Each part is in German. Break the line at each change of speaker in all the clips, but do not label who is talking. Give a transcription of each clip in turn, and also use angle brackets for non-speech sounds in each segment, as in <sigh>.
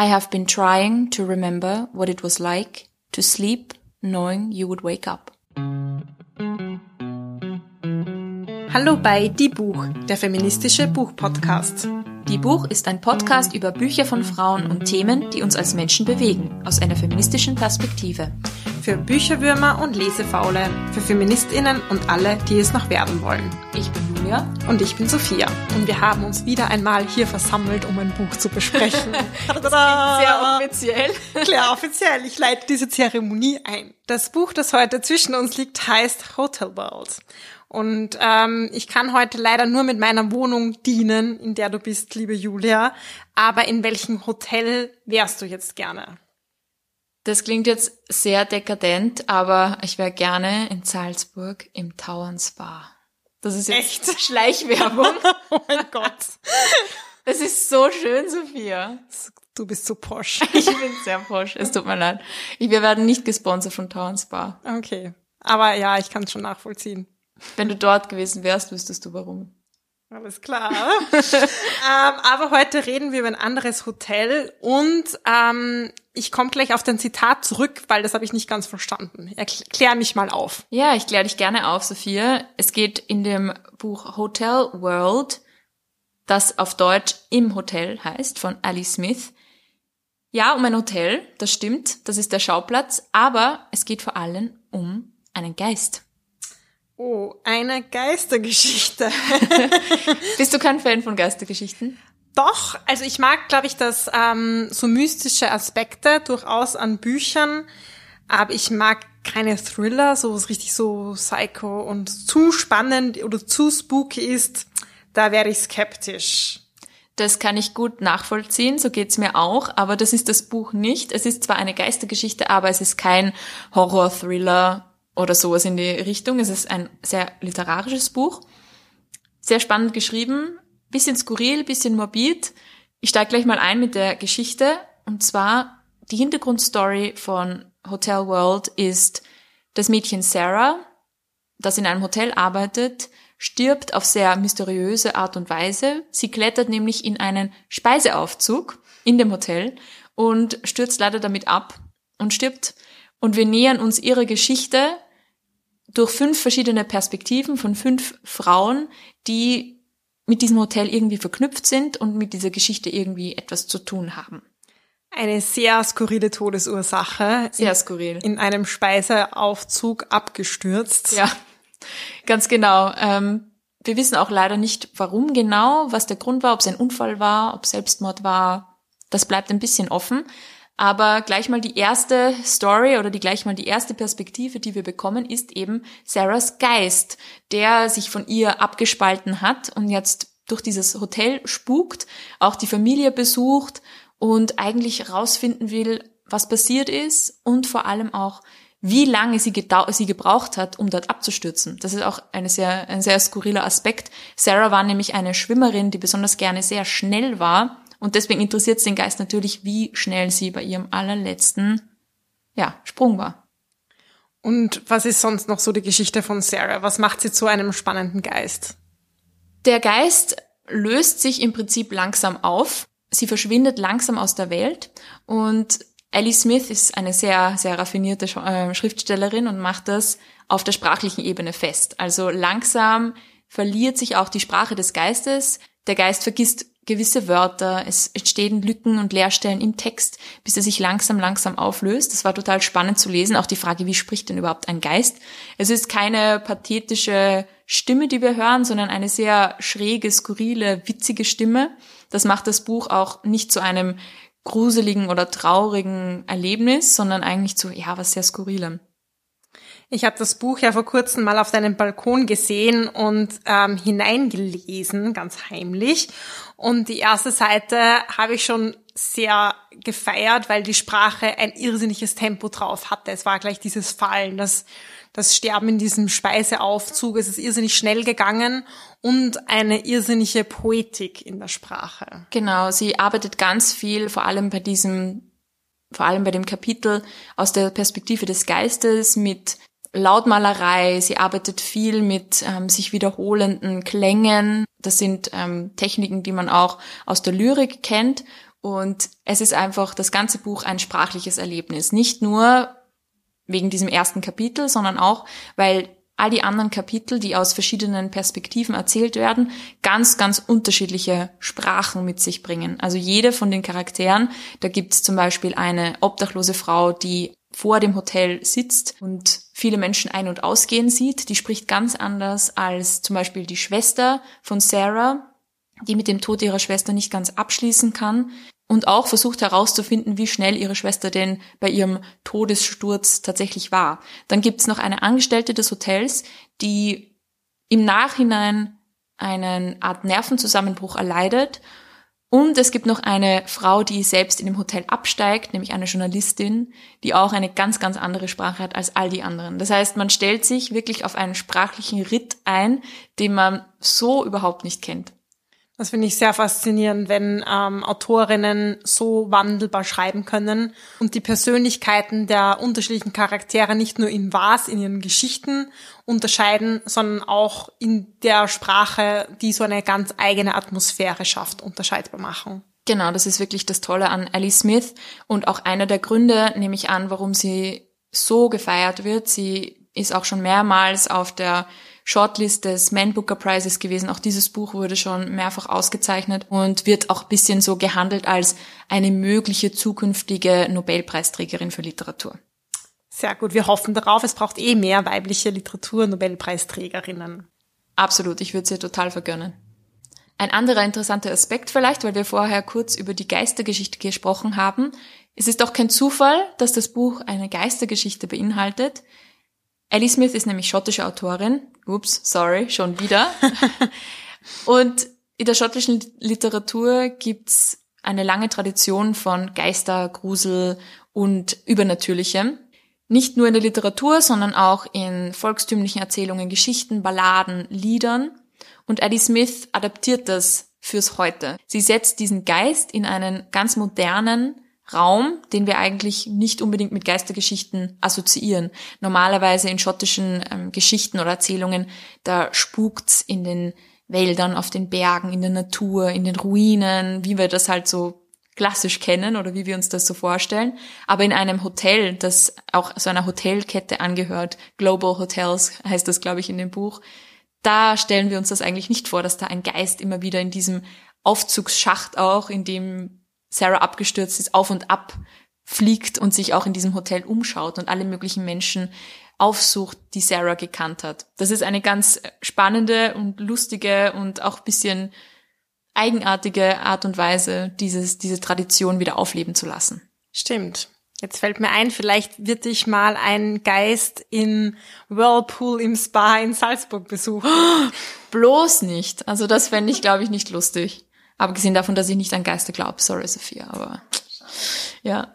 I have been trying to remember what it was like to sleep knowing you would wake up.
Hallo bei Die Buch, der feministische Buchpodcast.
Die Buch ist ein Podcast über Bücher von Frauen und Themen, die uns als Menschen bewegen, aus einer feministischen Perspektive.
Für Bücherwürmer und Lesefaule, für Feministinnen und alle, die es noch werden wollen.
Ich bin Julia.
Und ich bin Sophia. Und wir haben uns wieder einmal hier versammelt, um ein Buch zu besprechen. <laughs>
Sehr offiziell. <laughs>
Klar, offiziell. Ich leite diese Zeremonie ein. Das Buch, das heute zwischen uns liegt, heißt Hotel World. Und ähm, ich kann heute leider nur mit meiner Wohnung dienen, in der du bist, liebe Julia. Aber in welchem Hotel wärst du jetzt gerne?
Das klingt jetzt sehr dekadent, aber ich wäre gerne in Salzburg im Tauern Spa. Das ist jetzt Echt? <laughs> Schleichwerbung. <laughs>
oh mein Gott.
Es ist so schön, Sophia.
Du bist so posch. <laughs>
Ich bin sehr posch. Es tut mir leid. Wir werden nicht gesponsert von Tauern Spa.
Okay. Aber ja, ich kann es schon nachvollziehen.
Wenn du dort gewesen wärst, wüsstest du warum.
Alles klar. ähm, aber heute reden wir über ein anderes Hotel und ähm, ich komme gleich auf dein Zitat zurück, weil das habe ich nicht ganz verstanden. Erklär mich mal auf.
Ja, ich kläre dich gerne auf, Sophia. Es geht in dem Buch Hotel World, das auf Deutsch Im Hotel heißt, von Ali Smith. Ja, um ein Hotel, das stimmt, das ist der Schauplatz, aber es geht vor allem um einen Geist.
Oh, eine Geistergeschichte. <laughs>
Bist du kein Fan von Geistergeschichten?
Doch, also ich mag, glaube ich, dass ähm, so mystische Aspekte durchaus an Büchern, aber ich mag keine Thriller, so was richtig so psycho und zu spannend oder zu spooky ist, da wäre ich skeptisch.
Das kann ich gut nachvollziehen, so geht's mir auch, aber das ist das Buch nicht. Es ist zwar eine Geistergeschichte, aber es ist kein Horror-Thriller oder sowas in die Richtung. Es ist ein sehr literarisches Buch. Sehr spannend geschrieben, bisschen skurril, bisschen morbid. Ich steige gleich mal ein mit der Geschichte. Und zwar die Hintergrundstory von Hotel World ist das Mädchen Sarah, das in einem Hotel arbeitet, stirbt auf sehr mysteriöse Art und Weise. Sie klettert nämlich in einen Speiseaufzug in dem Hotel und stürzt leider damit ab und stirbt und wir nähern uns ihrer Geschichte durch fünf verschiedene Perspektiven von fünf Frauen, die mit diesem Hotel irgendwie verknüpft sind und mit dieser Geschichte irgendwie etwas zu tun haben.
Eine sehr skurrile Todesursache.
Sehr skurril.
In einem Speiseaufzug abgestürzt.
Ja, ganz genau. Ähm, wir wissen auch leider nicht, warum genau, was der Grund war, ob es ein Unfall war, ob Selbstmord war. Das bleibt ein bisschen offen. Aber gleich mal die erste Story oder die gleich mal die erste Perspektive, die wir bekommen, ist eben Sarahs Geist, der sich von ihr abgespalten hat und jetzt durch dieses Hotel spukt, auch die Familie besucht und eigentlich rausfinden will, was passiert ist und vor allem auch, wie lange sie, sie gebraucht hat, um dort abzustürzen. Das ist auch eine sehr, ein sehr skurriler Aspekt. Sarah war nämlich eine Schwimmerin, die besonders gerne sehr schnell war und deswegen interessiert es den Geist natürlich, wie schnell sie bei ihrem allerletzten ja, Sprung war.
Und was ist sonst noch so die Geschichte von Sarah? Was macht sie zu einem spannenden Geist?
Der Geist löst sich im Prinzip langsam auf. Sie verschwindet langsam aus der Welt und Ellie Smith ist eine sehr, sehr raffinierte äh, Schriftstellerin und macht das auf der sprachlichen Ebene fest. Also langsam verliert sich auch die Sprache des Geistes. Der Geist vergisst gewisse Wörter, es entstehen Lücken und Leerstellen im Text, bis er sich langsam, langsam auflöst. Das war total spannend zu lesen. Auch die Frage, wie spricht denn überhaupt ein Geist? Es ist keine pathetische Stimme, die wir hören, sondern eine sehr schräge, skurrile, witzige Stimme. Das macht das Buch auch nicht zu einem gruseligen oder traurigen Erlebnis, sondern eigentlich zu, ja, was sehr skurrilem.
Ich habe das Buch ja vor kurzem mal auf deinem Balkon gesehen und ähm, hineingelesen, ganz heimlich. Und die erste Seite habe ich schon sehr gefeiert, weil die Sprache ein irrsinniges Tempo drauf hatte. Es war gleich dieses Fallen, das, das Sterben in diesem Speiseaufzug. Es ist irrsinnig schnell gegangen und eine irrsinnige Poetik in der Sprache.
Genau, sie arbeitet ganz viel, vor allem bei diesem, vor allem bei dem Kapitel aus der Perspektive des Geistes mit Lautmalerei, sie arbeitet viel mit ähm, sich wiederholenden Klängen. Das sind ähm, Techniken, die man auch aus der Lyrik kennt. Und es ist einfach das ganze Buch ein sprachliches Erlebnis. Nicht nur wegen diesem ersten Kapitel, sondern auch, weil all die anderen Kapitel, die aus verschiedenen Perspektiven erzählt werden, ganz, ganz unterschiedliche Sprachen mit sich bringen. Also jede von den Charakteren, da gibt es zum Beispiel eine obdachlose Frau, die vor dem Hotel sitzt und viele Menschen ein- und ausgehen sieht. Die spricht ganz anders als zum Beispiel die Schwester von Sarah, die mit dem Tod ihrer Schwester nicht ganz abschließen kann und auch versucht herauszufinden, wie schnell ihre Schwester denn bei ihrem Todessturz tatsächlich war. Dann gibt's noch eine Angestellte des Hotels, die im Nachhinein einen Art Nervenzusammenbruch erleidet. Und es gibt noch eine Frau, die selbst in dem Hotel absteigt, nämlich eine Journalistin, die auch eine ganz, ganz andere Sprache hat als all die anderen. Das heißt, man stellt sich wirklich auf einen sprachlichen Ritt ein, den man so überhaupt nicht kennt.
Das finde ich sehr faszinierend, wenn ähm, Autorinnen so wandelbar schreiben können und die Persönlichkeiten der unterschiedlichen Charaktere nicht nur in was, in ihren Geschichten unterscheiden, sondern auch in der Sprache, die so eine ganz eigene Atmosphäre schafft, unterscheidbar machen.
Genau, das ist wirklich das Tolle an Ellie Smith und auch einer der Gründe, nehme ich an, warum sie so gefeiert wird. Sie ist auch schon mehrmals auf der Shortlist des Man Booker Prizes gewesen. Auch dieses Buch wurde schon mehrfach ausgezeichnet und wird auch bisschen so gehandelt als eine mögliche zukünftige Nobelpreisträgerin für Literatur.
Sehr gut. Wir hoffen darauf. Es braucht eh mehr weibliche Literatur-Nobelpreisträgerinnen.
Absolut. Ich würde sie total vergönnen. Ein anderer interessanter Aspekt vielleicht, weil wir vorher kurz über die Geistergeschichte gesprochen haben. Es ist doch kein Zufall, dass das Buch eine Geistergeschichte beinhaltet. Ellie Smith ist nämlich schottische Autorin. Ups, sorry, schon wieder. <laughs> und in der schottischen Literatur gibt's eine lange Tradition von Geister, Grusel und Übernatürlichem. Nicht nur in der Literatur, sondern auch in volkstümlichen Erzählungen, Geschichten, Balladen, Liedern. Und Eddie Smith adaptiert das fürs Heute. Sie setzt diesen Geist in einen ganz modernen, Raum, den wir eigentlich nicht unbedingt mit Geistergeschichten assoziieren. Normalerweise in schottischen ähm, Geschichten oder Erzählungen, da spukt's in den Wäldern, auf den Bergen, in der Natur, in den Ruinen, wie wir das halt so klassisch kennen oder wie wir uns das so vorstellen. Aber in einem Hotel, das auch so einer Hotelkette angehört, Global Hotels heißt das, glaube ich, in dem Buch, da stellen wir uns das eigentlich nicht vor, dass da ein Geist immer wieder in diesem Aufzugsschacht auch, in dem Sarah abgestürzt ist, auf und ab fliegt und sich auch in diesem Hotel umschaut und alle möglichen Menschen aufsucht, die Sarah gekannt hat. Das ist eine ganz spannende und lustige und auch bisschen eigenartige Art und Weise, dieses, diese Tradition wieder aufleben zu lassen.
Stimmt. Jetzt fällt mir ein, vielleicht wird dich mal ein Geist in Whirlpool im Spa in Salzburg besuchen. <gasps>
Bloß nicht. Also das fände ich, glaube ich, nicht lustig. Abgesehen davon, dass ich nicht an Geister glaube. Sorry, Sophia, aber <tsk> ja.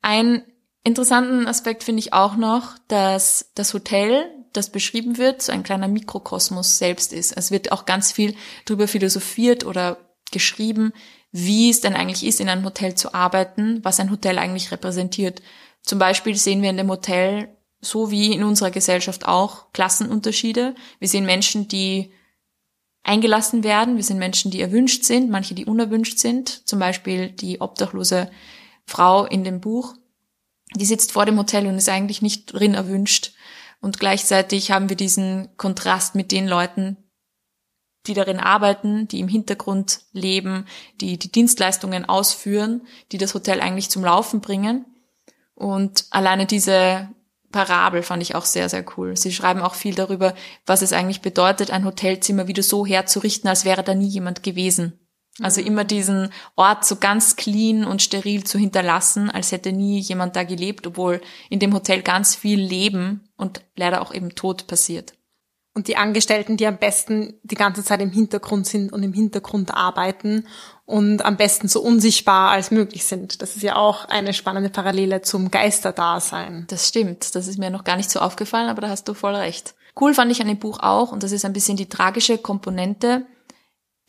Ein interessanten Aspekt finde ich auch noch, dass das Hotel, das beschrieben wird, so ein kleiner Mikrokosmos selbst ist. Es wird auch ganz viel darüber philosophiert oder geschrieben, wie es denn eigentlich ist, in einem Hotel zu arbeiten, was ein Hotel eigentlich repräsentiert. Zum Beispiel sehen wir in dem Hotel, so wie in unserer Gesellschaft auch, Klassenunterschiede. Wir sehen Menschen, die eingelassen werden. Wir sind Menschen, die erwünscht sind, manche, die unerwünscht sind. Zum Beispiel die obdachlose Frau in dem Buch. Die sitzt vor dem Hotel und ist eigentlich nicht drin erwünscht. Und gleichzeitig haben wir diesen Kontrast mit den Leuten, die darin arbeiten, die im Hintergrund leben, die die Dienstleistungen ausführen, die das Hotel eigentlich zum Laufen bringen. Und alleine diese Parabel fand ich auch sehr, sehr cool. Sie schreiben auch viel darüber, was es eigentlich bedeutet, ein Hotelzimmer wieder so herzurichten, als wäre da nie jemand gewesen. Also immer diesen Ort so ganz clean und steril zu hinterlassen, als hätte nie jemand da gelebt, obwohl in dem Hotel ganz viel Leben und leider auch eben Tod passiert
und die Angestellten, die am besten die ganze Zeit im Hintergrund sind und im Hintergrund arbeiten und am besten so unsichtbar als möglich sind. Das ist ja auch eine spannende Parallele zum Geisterdasein.
Das stimmt. Das ist mir noch gar nicht so aufgefallen, aber da hast du voll recht. Cool fand ich an dem Buch auch, und das ist ein bisschen die tragische Komponente.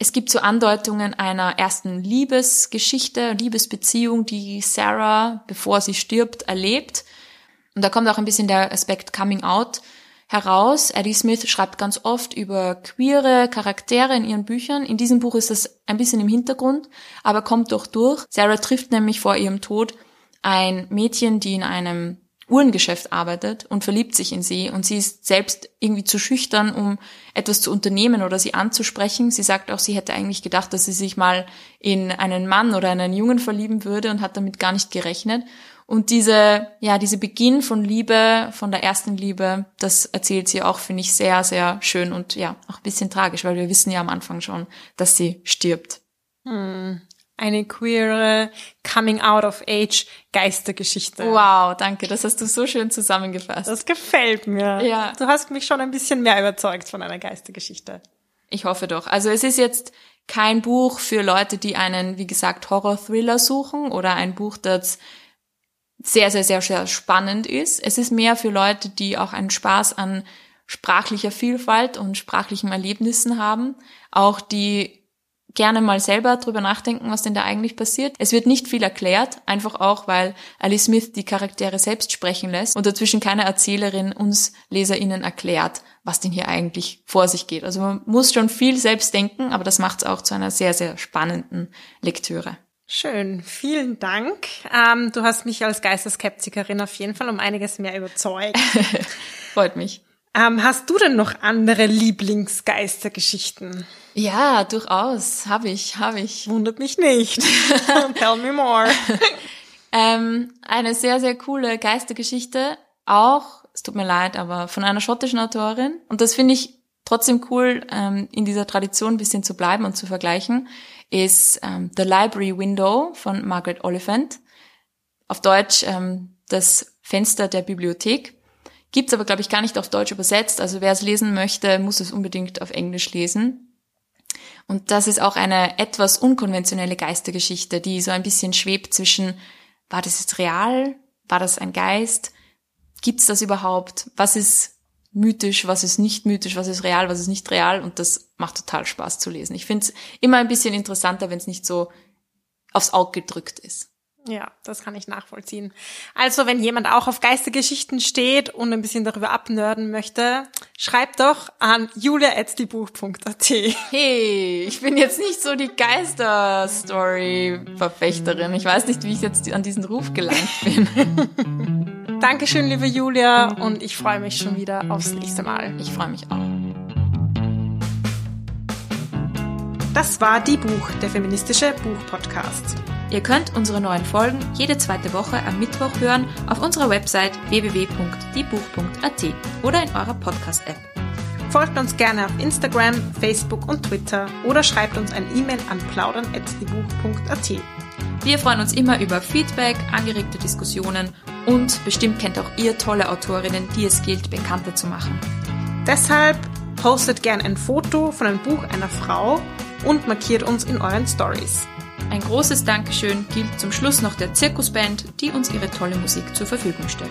Es gibt so Andeutungen einer ersten Liebesgeschichte, Liebesbeziehung, die Sarah, bevor sie stirbt, erlebt. Und da kommt auch ein bisschen der Aspekt Coming Out heraus. Addie Smith schreibt ganz oft über queere Charaktere in ihren Büchern. In diesem Buch ist das ein bisschen im Hintergrund, aber kommt doch durch. Sarah trifft nämlich vor ihrem Tod ein Mädchen, die in einem Uhrengeschäft arbeitet und verliebt sich in sie und sie ist selbst irgendwie zu schüchtern, um etwas zu unternehmen oder sie anzusprechen. Sie sagt auch, sie hätte eigentlich gedacht, dass sie sich mal in einen Mann oder einen Jungen verlieben würde und hat damit gar nicht gerechnet. Und diese, ja, diese Beginn von Liebe, von der ersten Liebe, das erzählt sie auch, finde ich, sehr, sehr schön und ja, auch ein bisschen tragisch, weil wir wissen ja am Anfang schon, dass sie stirbt.
Hm eine queere Coming-out-of-age Geistergeschichte.
Wow, danke, das hast du so schön zusammengefasst.
Das gefällt mir. Ja. Du hast mich schon ein bisschen mehr überzeugt von einer Geistergeschichte.
Ich hoffe doch. Also es ist jetzt kein Buch für Leute, die einen, wie gesagt, Horror-Thriller suchen oder ein Buch, das sehr, sehr, sehr, sehr spannend ist. Es ist mehr für Leute, die auch einen Spaß an sprachlicher Vielfalt und sprachlichen Erlebnissen haben. Auch die gerne mal selber drüber nachdenken, was denn da eigentlich passiert. Es wird nicht viel erklärt, einfach auch, weil Alice Smith die Charaktere selbst sprechen lässt und dazwischen keine Erzählerin uns LeserInnen erklärt, was denn hier eigentlich vor sich geht. Also man muss schon viel selbst denken, aber das macht es auch zu einer sehr, sehr spannenden Lektüre.
Schön, vielen Dank. Ähm, du hast mich als Geisterskeptikerin auf jeden Fall um einiges mehr überzeugt. <laughs>
Freut mich.
Ähm, hast du denn noch andere Lieblingsgeistergeschichten?
Ja, durchaus. Habe ich, habe ich.
Wundert mich nicht. <laughs> Tell me more. <laughs>
ähm, eine sehr, sehr coole Geistergeschichte. Auch, es tut mir leid, aber von einer schottischen Autorin. Und das finde ich trotzdem cool, ähm, in dieser Tradition ein bisschen zu bleiben und zu vergleichen, ist ähm, The Library Window von Margaret Oliphant. Auf Deutsch ähm, das Fenster der Bibliothek. Gibt's aber, glaube ich, gar nicht auf Deutsch übersetzt. Also wer es lesen möchte, muss es unbedingt auf Englisch lesen. Und das ist auch eine etwas unkonventionelle Geistergeschichte, die so ein bisschen schwebt zwischen, war das jetzt real? War das ein Geist? Gibt's das überhaupt? Was ist mythisch? Was ist nicht mythisch? Was ist real? Was ist nicht real? Und das macht total Spaß zu lesen. Ich finde es immer ein bisschen interessanter, wenn es nicht so aufs Auge gedrückt ist.
Ja, das kann ich nachvollziehen. Also, wenn jemand auch auf Geistergeschichten steht und ein bisschen darüber abnörden möchte, schreibt doch an julia.diebuch.at.
Hey, ich bin jetzt nicht so die Geisterstory-Verfechterin. Ich weiß nicht, wie ich jetzt an diesen Ruf gelangt bin. <laughs>
Dankeschön, liebe Julia, und ich freue mich schon wieder aufs nächste Mal.
Ich freue mich auch.
Das war Die Buch, der feministische Buchpodcast.
Ihr könnt unsere neuen Folgen jede zweite Woche am Mittwoch hören auf unserer Website www.diebuch.at oder in eurer Podcast-App.
Folgt uns gerne auf Instagram, Facebook und Twitter oder schreibt uns ein E-Mail an plaudern.diebuch.at.
Wir freuen uns immer über Feedback, angeregte Diskussionen und bestimmt kennt auch ihr tolle Autorinnen, die es gilt, bekannter zu machen.
Deshalb postet gern ein Foto von einem Buch einer Frau und markiert uns in euren Stories.
Ein großes Dankeschön gilt zum Schluss noch der Zirkusband, die uns ihre tolle Musik zur Verfügung stellt.